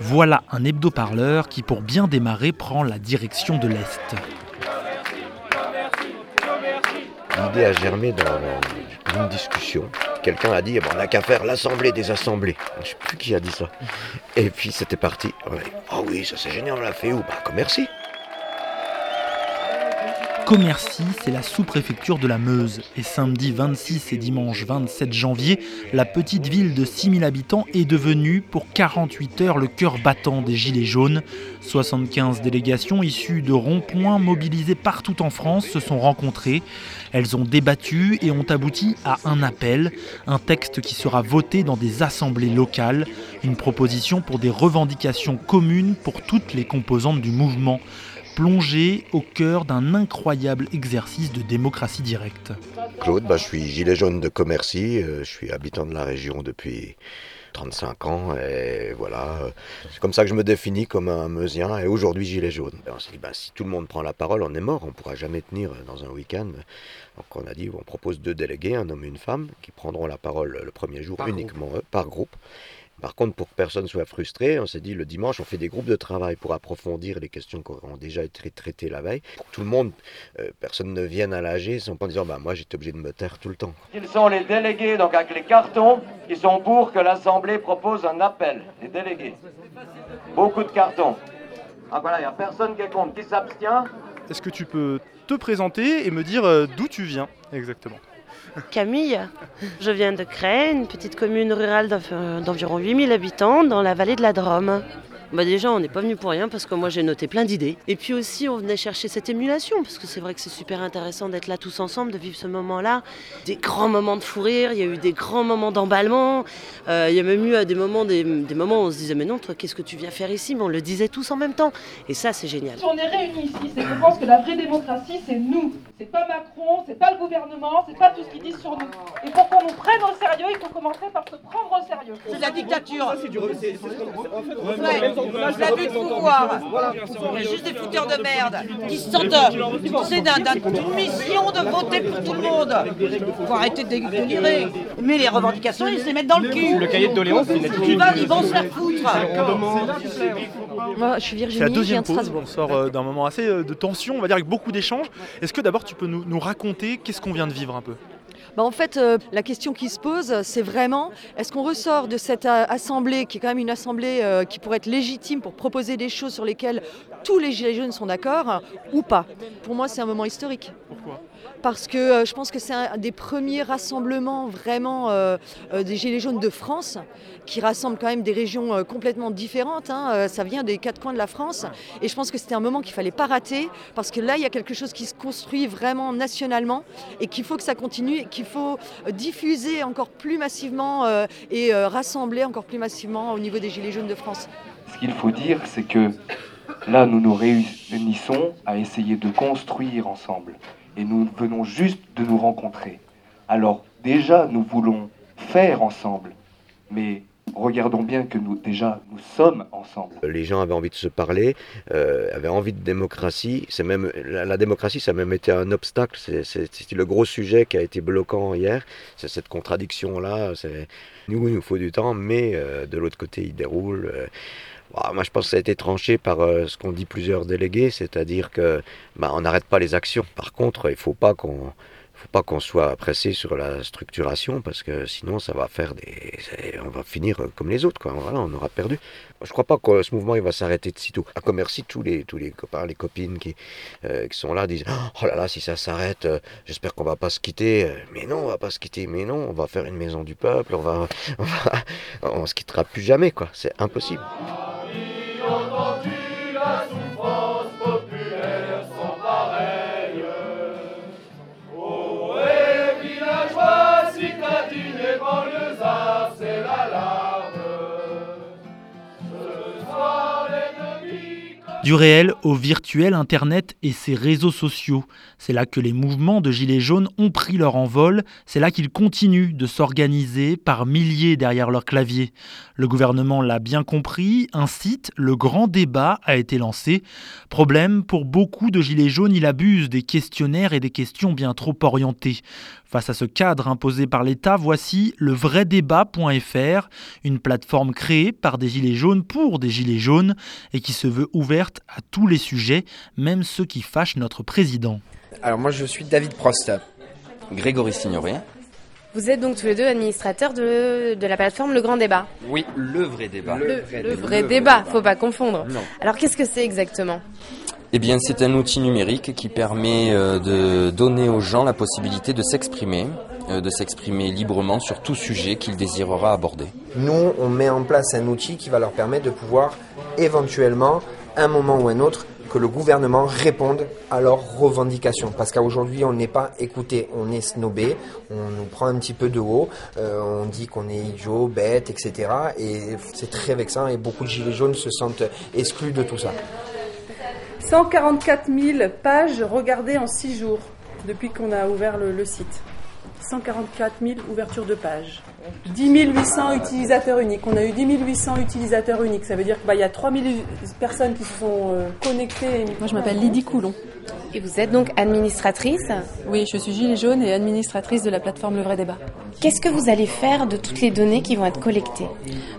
Voilà un hebdo-parleur qui, pour bien démarrer, prend la direction de l'Est. L'idée a germé dans une discussion. Quelqu'un a dit, eh ben, on n'a qu'à faire l'assemblée des assemblées. Je ne sais plus qui a dit ça. Et puis c'était parti. Ah oui, ça c'est génial, on l'a fait où? Bah, Commercy. Commercy, c'est la sous-préfecture de la Meuse. Et samedi 26 et dimanche 27 janvier, la petite ville de 6000 habitants est devenue, pour 48 heures, le cœur battant des Gilets jaunes. 75 délégations issues de ronds-points mobilisés partout en France se sont rencontrées. Elles ont débattu et ont abouti à un appel, un texte qui sera voté dans des assemblées locales, une proposition pour des revendications communes pour toutes les composantes du mouvement plongé au cœur d'un incroyable exercice de démocratie directe. Claude, bah, je suis gilet jaune de Commercy, euh, je suis habitant de la région depuis 35 ans et voilà, c'est comme ça que je me définis comme un meusien et aujourd'hui gilet jaune. On s'est dit, bah, si tout le monde prend la parole, on est mort, on ne pourra jamais tenir dans un week-end. Donc on a dit, on propose deux délégués, un homme et une femme, qui prendront la parole le premier jour uniquement eux, par groupe. Par contre, pour que personne soit frustré, on s'est dit le dimanche, on fait des groupes de travail pour approfondir les questions qui ont déjà été traitées la veille. Pour que tout le monde, euh, personne ne vienne à l'AG sans pas disant bah, moi j'étais obligé de me taire tout le temps. Ils sont les délégués, donc avec les cartons, qui sont pour que l'Assemblée propose un appel. Les délégués. Beaucoup de cartons. Ah voilà, il n'y a personne qui est contre. Qui s'abstient Est-ce que tu peux te présenter et me dire euh, d'où tu viens exactement? Camille, je viens de Cray, une petite commune rurale d'environ 8000 habitants dans la vallée de la Drôme. Bah déjà, on n'est pas venu pour rien parce que moi j'ai noté plein d'idées. Et puis aussi, on venait chercher cette émulation parce que c'est vrai que c'est super intéressant d'être là tous ensemble, de vivre ce moment-là. Des grands moments de fou rire, il y a eu des grands moments d'emballement. Euh, il y a même eu euh, des moments, des, moments où on se disait Mais non, toi, qu'est-ce que tu viens faire ici? Mais on le disait tous en même temps. Et ça, c'est génial. Si on est réunis ici, c'est que je pense que la vraie démocratie, c'est nous. C'est pas Macron, c'est pas le gouvernement, c'est pas tout ce qu'ils disent sur nous. Et pour qu'on nous prenne au sérieux, il faut commencer par se prendre au sérieux. C'est la dictature. La but de pouvoir. Il y a juste des fouteurs de merde qui se sentent poussés d'une mission de voter pour tout le monde. Il faut arrêter de délirer. Mais les revendications, ils se les mettent dans le cul. Le cahier de doléances, ils vont se faire foutre. Moi, je suis Virginie, C'est la deuxième de Strasbourg. On sort euh, d'un moment assez euh, de tension, on va dire, avec beaucoup d'échanges. Est-ce que d'abord tu peux nous, nous raconter qu'est-ce qu'on vient de vivre un peu? Bah, en fait, euh, la question qui se pose, c'est vraiment est-ce qu'on ressort de cette euh, assemblée, qui est quand même une assemblée euh, qui pourrait être légitime pour proposer des choses sur lesquelles tous les Gilets jaunes sont d'accord, ou pas? Pour moi, c'est un moment historique. Pourquoi? Parce que je pense que c'est un des premiers rassemblements vraiment des Gilets jaunes de France, qui rassemble quand même des régions complètement différentes. Hein. ça vient des quatre coins de la France. Et je pense que c'était un moment qu'il fallait pas rater, parce que là, il y a quelque chose qui se construit vraiment nationalement, et qu'il faut que ça continue, qu'il faut diffuser encore plus massivement et rassembler encore plus massivement au niveau des Gilets jaunes de France. Ce qu'il faut dire, c'est que là, nous nous réunissons à essayer de construire ensemble et nous venons juste de nous rencontrer. Alors déjà, nous voulons faire ensemble, mais regardons bien que nous déjà nous sommes ensemble. Les gens avaient envie de se parler, euh, avaient envie de démocratie. C'est même la, démocratie, ça a même été un obstacle. C'était le gros sujet qui a été bloquant hier. C'est cette contradiction là. Nous, il nous faut du temps, mais euh, de l'autre côté, il déroule. Euh, moi, je pense que ça a été tranché par euh, ce qu'ont dit plusieurs délégués, c'est-à-dire que bah, on n'arrête pas les actions. Par contre, il ne faut pas qu'on pas qu'on soit pressé sur la structuration parce que sinon ça va faire des on va finir comme les autres quoi. Voilà on aura perdu. Je crois pas que ce mouvement il va s'arrêter de sitôt. À commercer tous les tous les copains les copines qui, euh, qui sont là disent oh là là si ça s'arrête euh, j'espère qu'on va pas se quitter mais non on va pas se quitter. Mais non on va faire une maison du peuple on va on, va, on se quittera plus jamais quoi. C'est impossible Du réel au virtuel, Internet et ses réseaux sociaux. C'est là que les mouvements de Gilets jaunes ont pris leur envol, c'est là qu'ils continuent de s'organiser par milliers derrière leur clavier. Le gouvernement l'a bien compris, un site, le grand débat, a été lancé. Problème, pour beaucoup de Gilets jaunes, il abuse des questionnaires et des questions bien trop orientées. Face à ce cadre imposé par l'État, voici le vrai débat.fr, une plateforme créée par des Gilets jaunes pour des Gilets jaunes et qui se veut ouverte à tous les sujets, même ceux qui fâchent notre président. Alors moi je suis David Prost. Grégory Signoret. Vous êtes donc tous les deux administrateurs de, de la plateforme Le Grand Débat. Oui, le vrai débat. Le, le vrai débat, faut pas confondre. Non. Alors qu'est-ce que c'est exactement? Eh bien, c'est un outil numérique qui permet euh, de donner aux gens la possibilité de s'exprimer, euh, de s'exprimer librement sur tout sujet qu'ils désirera aborder. Nous, on met en place un outil qui va leur permettre de pouvoir éventuellement, un moment ou un autre, que le gouvernement réponde à leurs revendications. Parce qu'aujourd'hui, on n'est pas écouté, on est snobé, on nous prend un petit peu de haut, euh, on dit qu'on est idiot, bête, etc. Et c'est très vexant et beaucoup de gilets jaunes se sentent exclus de tout ça. 144 000 pages regardées en 6 jours depuis qu'on a ouvert le, le site. 144 000 ouvertures de pages. 10 800 utilisateurs uniques. On a eu 10 800 utilisateurs uniques. Ça veut dire qu'il bah, y a 3 000 personnes qui se sont euh, connectées. Moi, je m'appelle Lydie Coulon. Et vous êtes donc administratrice? Oui, je suis gilet jaune et administratrice de la plateforme Le Vrai Débat. Qu'est-ce que vous allez faire de toutes les données qui vont être collectées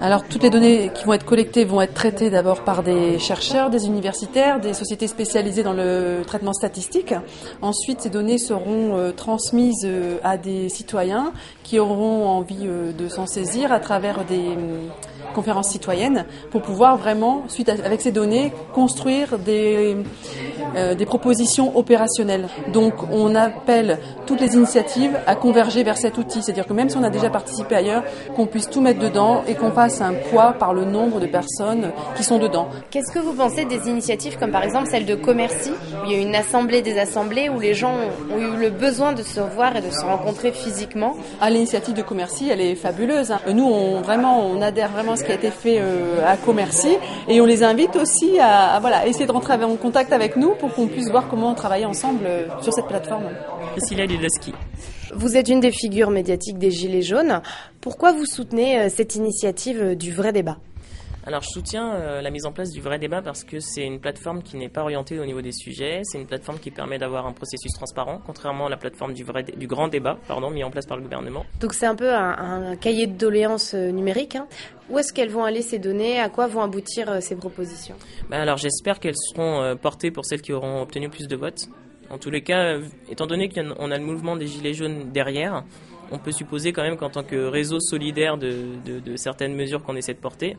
Alors, toutes les données qui vont être collectées vont être traitées d'abord par des chercheurs, des universitaires, des sociétés spécialisées dans le traitement statistique. Ensuite, ces données seront euh, transmises euh, à des citoyens qui auront envie euh, de s'en saisir à travers des euh, conférences citoyennes pour pouvoir vraiment, suite à, avec ces données, construire des, des propositions opérationnelles. Donc on appelle toutes les initiatives à converger vers cet outil, c'est-à-dire que même si on a déjà participé ailleurs, qu'on puisse tout mettre dedans et qu'on fasse un poids par le nombre de personnes qui sont dedans. Qu'est-ce que vous pensez des initiatives comme par exemple celle de Commercy, où il y a eu une assemblée des assemblées, où les gens ont eu le besoin de se revoir et de se rencontrer physiquement? Ah, l'initiative de Commercy, elle est fabuleuse. hein. Nous, on, vraiment, on adhère vraiment à ce qui a été fait euh, à Commercy et on les invite aussi à, à, voilà, essayer de rentrer en contact avec nous pour qu'on puisse voir comment travailler ensemble euh, sur cette plateforme. Priscilla Lileski. Vous êtes une des figures médiatiques des Gilets jaunes. Pourquoi vous soutenez euh, cette initiative euh, du vrai débat? Alors je soutiens euh, la mise en place du vrai débat parce que c'est une plateforme qui n'est pas orientée au niveau des sujets, c'est une plateforme qui permet d'avoir un processus transparent, contrairement à la plateforme du, vrai, du grand débat, pardon, mis en place par le gouvernement. Donc c'est un peu un, un cahier de doléances euh, numérique. Hein. Où est-ce qu'elles vont aller ces données? À quoi vont aboutir euh, ces propositions? Ben alors j'espère qu'elles seront portées pour celles qui auront obtenu plus de votes. En tous les cas, étant donné qu'on a le mouvement des Gilets jaunes derrière, on peut supposer quand même qu'en tant que réseau solidaire de, de certaines mesures qu'on essaie de porter,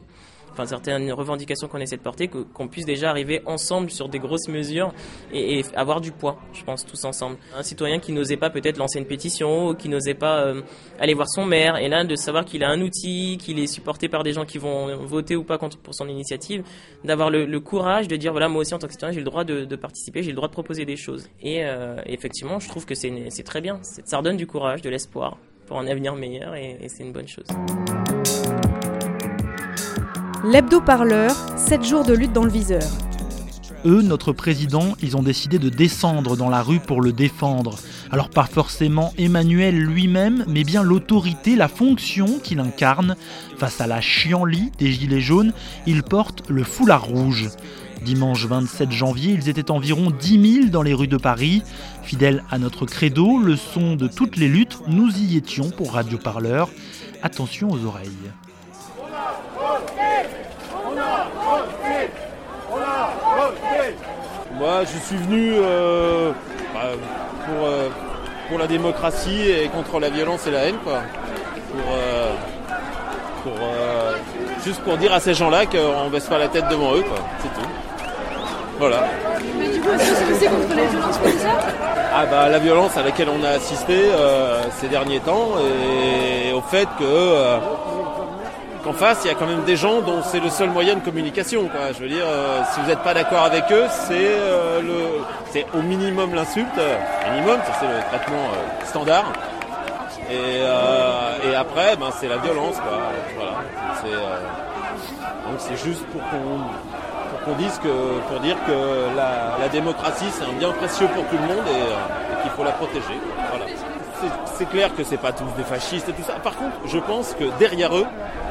enfin certaines revendications qu'on essaie de porter, qu'on puisse déjà arriver ensemble sur des grosses mesures et, avoir du poids, je pense, tous ensemble. Un citoyen qui n'osait pas peut-être lancer une pétition, qui n'osait pas euh, aller voir son maire, et là de savoir qu'il a un outil, qu'il est supporté par des gens qui vont voter ou pas contre, pour son initiative, d'avoir le, courage de dire voilà moi aussi en tant que citoyen j'ai le droit de, participer, j'ai le droit de proposer des choses. Et, euh, effectivement, je trouve que c'est très bien, ça redonne du courage, de l'espoir pour un avenir meilleur, et c'est une bonne chose. L'hebdo parleur, 7 jours de lutte dans le viseur. Eux, notre président, ils ont décidé de descendre dans la rue pour le défendre. Alors pas forcément Emmanuel lui-même, mais bien l'autorité, la fonction qu'il incarne. Face à la chienlit des Gilets jaunes, il porte le foulard rouge. Dimanche 27 janvier, ils étaient environ 10 000 dans les rues de Paris. Fidèles à notre credo, le son de toutes les luttes, nous y étions pour Radio Parleur. Attention aux oreilles. Moi, je suis venu euh, bah, pour, euh, pour la démocratie et contre la violence et la haine, quoi. Pour, euh, pour, juste pour dire à ces gens-là qu'on baisse pas la tête devant eux, quoi. C'est tout. Voilà. Mais du coup, est-ce que c'est contre les violences policières Ah bah la violence à laquelle on a assisté ces derniers temps et au fait que qu'en face il y a quand même des gens dont c'est le seul moyen de communication. Quoi. Je veux dire, euh, si vous n'êtes pas d'accord avec eux, c'est euh, au minimum l'insulte, euh, minimum, ça c'est le traitement standard. Et, après, ben c'est la violence, quoi. Voilà. C'est, donc c'est juste pour qu'on dise que, pour dire que la, démocratie c'est un bien précieux pour tout le monde et qu'il faut la protéger. C'est- clair que c'est pas tous des fascistes et tout ça. Par contre, je pense que derrière eux,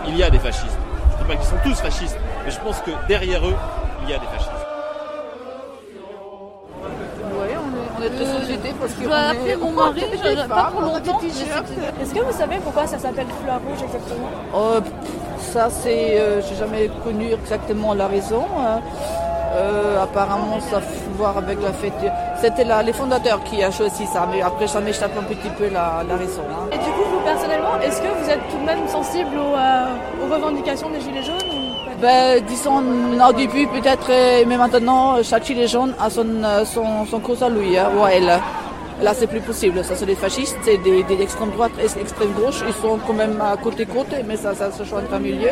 il y a des fascistes. Je dis pas qu'ils sont tous fascistes, mais je pense que derrière eux, il y a des fascistes. Oui, on est, on est de société parce que. Je dois appeler mon mari, je- pas pour longtemps. Est-ce que vous savez pourquoi ça s'appelle fleur rouge exactement? Oh, Ça, c'est. euh, J'ai jamais connu exactement la raison. hein. Euh, apparemment, ça a à voir avec la fête. C'était les fondateurs qui a choisi ça, mais après, ça m'échappe un petit peu la, la raison. hein. Et du coup, vous personnellement, est-ce que vous êtes tout de même sensible aux, euh, aux revendications des Gilets jaunes ou Ben, disons, au début, peut-être, euh, mais maintenant, chaque gilet jaune a son, euh, son, son cause à lui, hein, ou à elle. Là, c'est plus possible. Ça, c'est des fascistes, c'est des, des extrêmes droite et extrême gauche. Ils sont quand même à côté-côté, mais ça, ça se joint en milieu.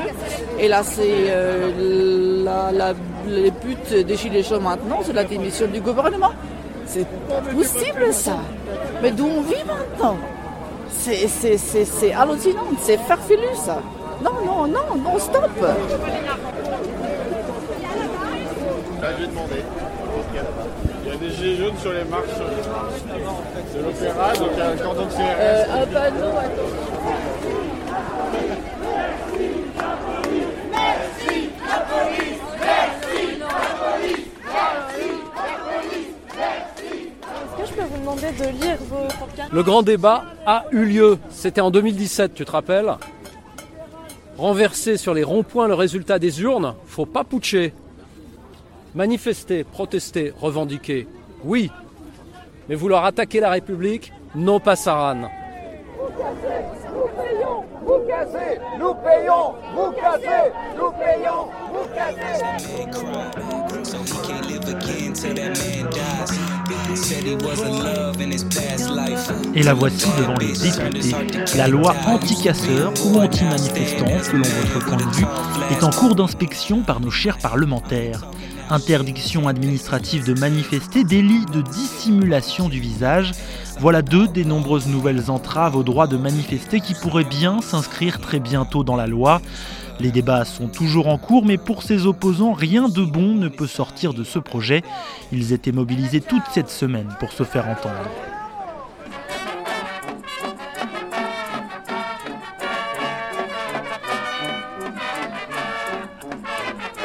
Et là, c'est euh, la, la, le but des gilets jaunes maintenant, c'est la démission du gouvernement. C'est pas possible, ça. Mais d'où on vit maintenant? C'est hallucinant, c'est farfelu, ça. Non, non, non, non, stop Là. Il y a des gilets jaunes sur les marches de l'opéra, donc il y a un cordon de CRS. Euh, de lire vos Le grand débat a eu lieu. C'était en 2017, tu te rappelles? Renverser sur les ronds-points le résultat des urnes, faut pas putcher. Manifester, protester, revendiquer, oui. Mais vouloir attaquer la République, non pas Saran. Vous cassez, nous payons, vous cassez, nous payons, vous cassez. Et la voici devant les députés. La loi anti-casseurs ou anti-manifestants, selon votre point de vue, est en cours d'inspection par nos chers parlementaires. Interdiction administrative de manifester, délit de dissimulation du visage, voilà deux des nombreuses nouvelles entraves au droit de manifester qui pourraient bien s'inscrire très bientôt dans la loi. Les débats sont toujours en cours, mais pour ses opposants, rien de bon ne peut sortir de ce projet. Ils étaient mobilisés toute cette semaine pour se faire entendre.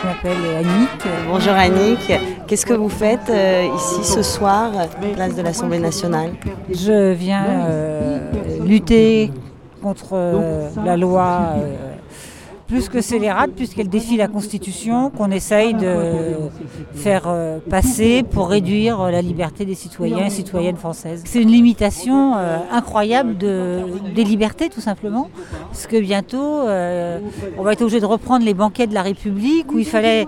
Je m'appelle Annick. Bonjour Annick, qu'est-ce que vous faites euh, ici ce soir, place de l'Assemblée nationale? Je viens euh, lutter contre euh, la loi euh, plus que scélérate, puisqu'elle défie la Constitution, qu'on essaye de faire euh, passer pour réduire la liberté des citoyens et citoyennes françaises. C'est une limitation euh, incroyable de, des libertés, tout simplement, parce que bientôt, euh, on va être obligé de reprendre les banquets de la République, où il fallait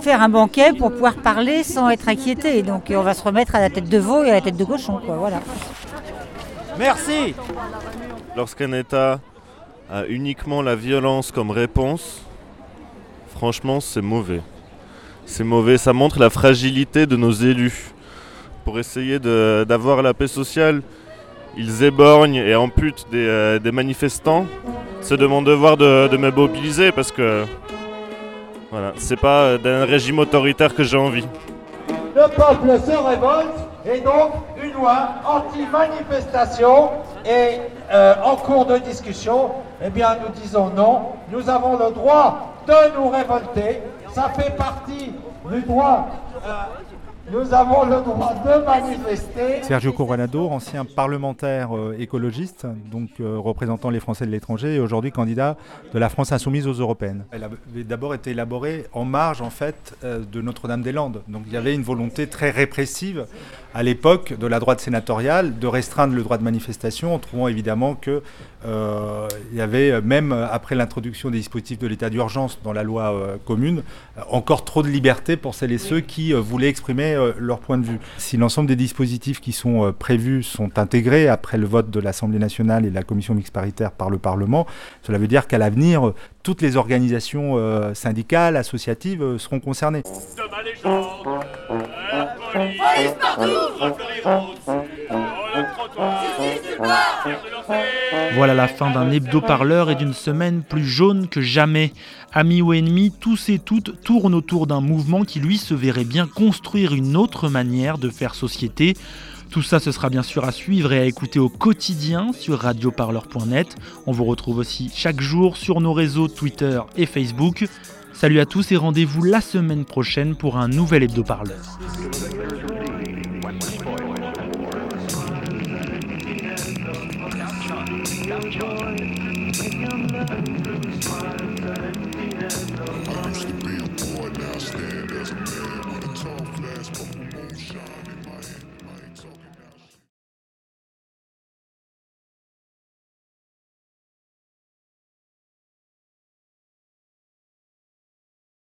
faire un banquet pour pouvoir parler sans être inquiété. Donc on va se remettre à la tête de veau et à la tête de cochon, quoi, voilà. Merci. Lorsqu'un État a uniquement la violence comme réponse, franchement, c'est mauvais. C'est mauvais, ça montre la fragilité de nos élus. Pour essayer d'avoir la paix sociale, ils éborgnent et amputent des, euh, manifestants. C'est de mon devoir de, me mobiliser parce que voilà, c'est pas euh, d'un régime autoritaire que j'ai envie. Le peuple se révolte et donc anti-manifestation est euh, en cours de discussion. Eh bien, nous disons non. Nous avons le droit de nous révolter. Ça fait partie du droit. euh, nous avons le droit de manifester. Sergio Coronado, ancien parlementaire euh, écologiste, donc euh, représentant les Français de l'étranger et aujourd'hui candidat de la France insoumise aux européennes. Elle avait d'abord été élaborée en marge en fait euh, de Notre-Dame-des-Landes. Donc il y avait une volonté très répressive à l'époque de la droite sénatoriale de restreindre le droit de manifestation en trouvant évidemment que euh, il y avait même après l'introduction des dispositifs de l'état d'urgence dans la loi euh, commune encore trop de liberté pour celles et ceux qui euh, voulaient exprimer euh, leur point de vue. Si l'ensemble des dispositifs qui sont euh, prévus sont intégrés après le vote de l'Assemblée nationale et de la commission mixte paritaire par le Parlement, cela veut dire qu'à l'avenir, euh, toutes les organisations euh, syndicales, associatives euh, seront concernées. Police partout Voilà la fin d'un hebdo-parleur et d'une semaine plus jaune que jamais. Amis ou ennemis, tous et toutes tournent autour d'un mouvement qui lui se verrait bien construire une autre manière de faire société. Tout ça, ce sera bien sûr à suivre et à écouter au quotidien sur radioparleur.net. On vous retrouve aussi chaque jour sur nos réseaux Twitter et Facebook. Salut à tous et rendez-vous la semaine prochaine pour un nouvel hebdo-parleur. I used to be a boy, now stand as a man with a tall glass but moonshine.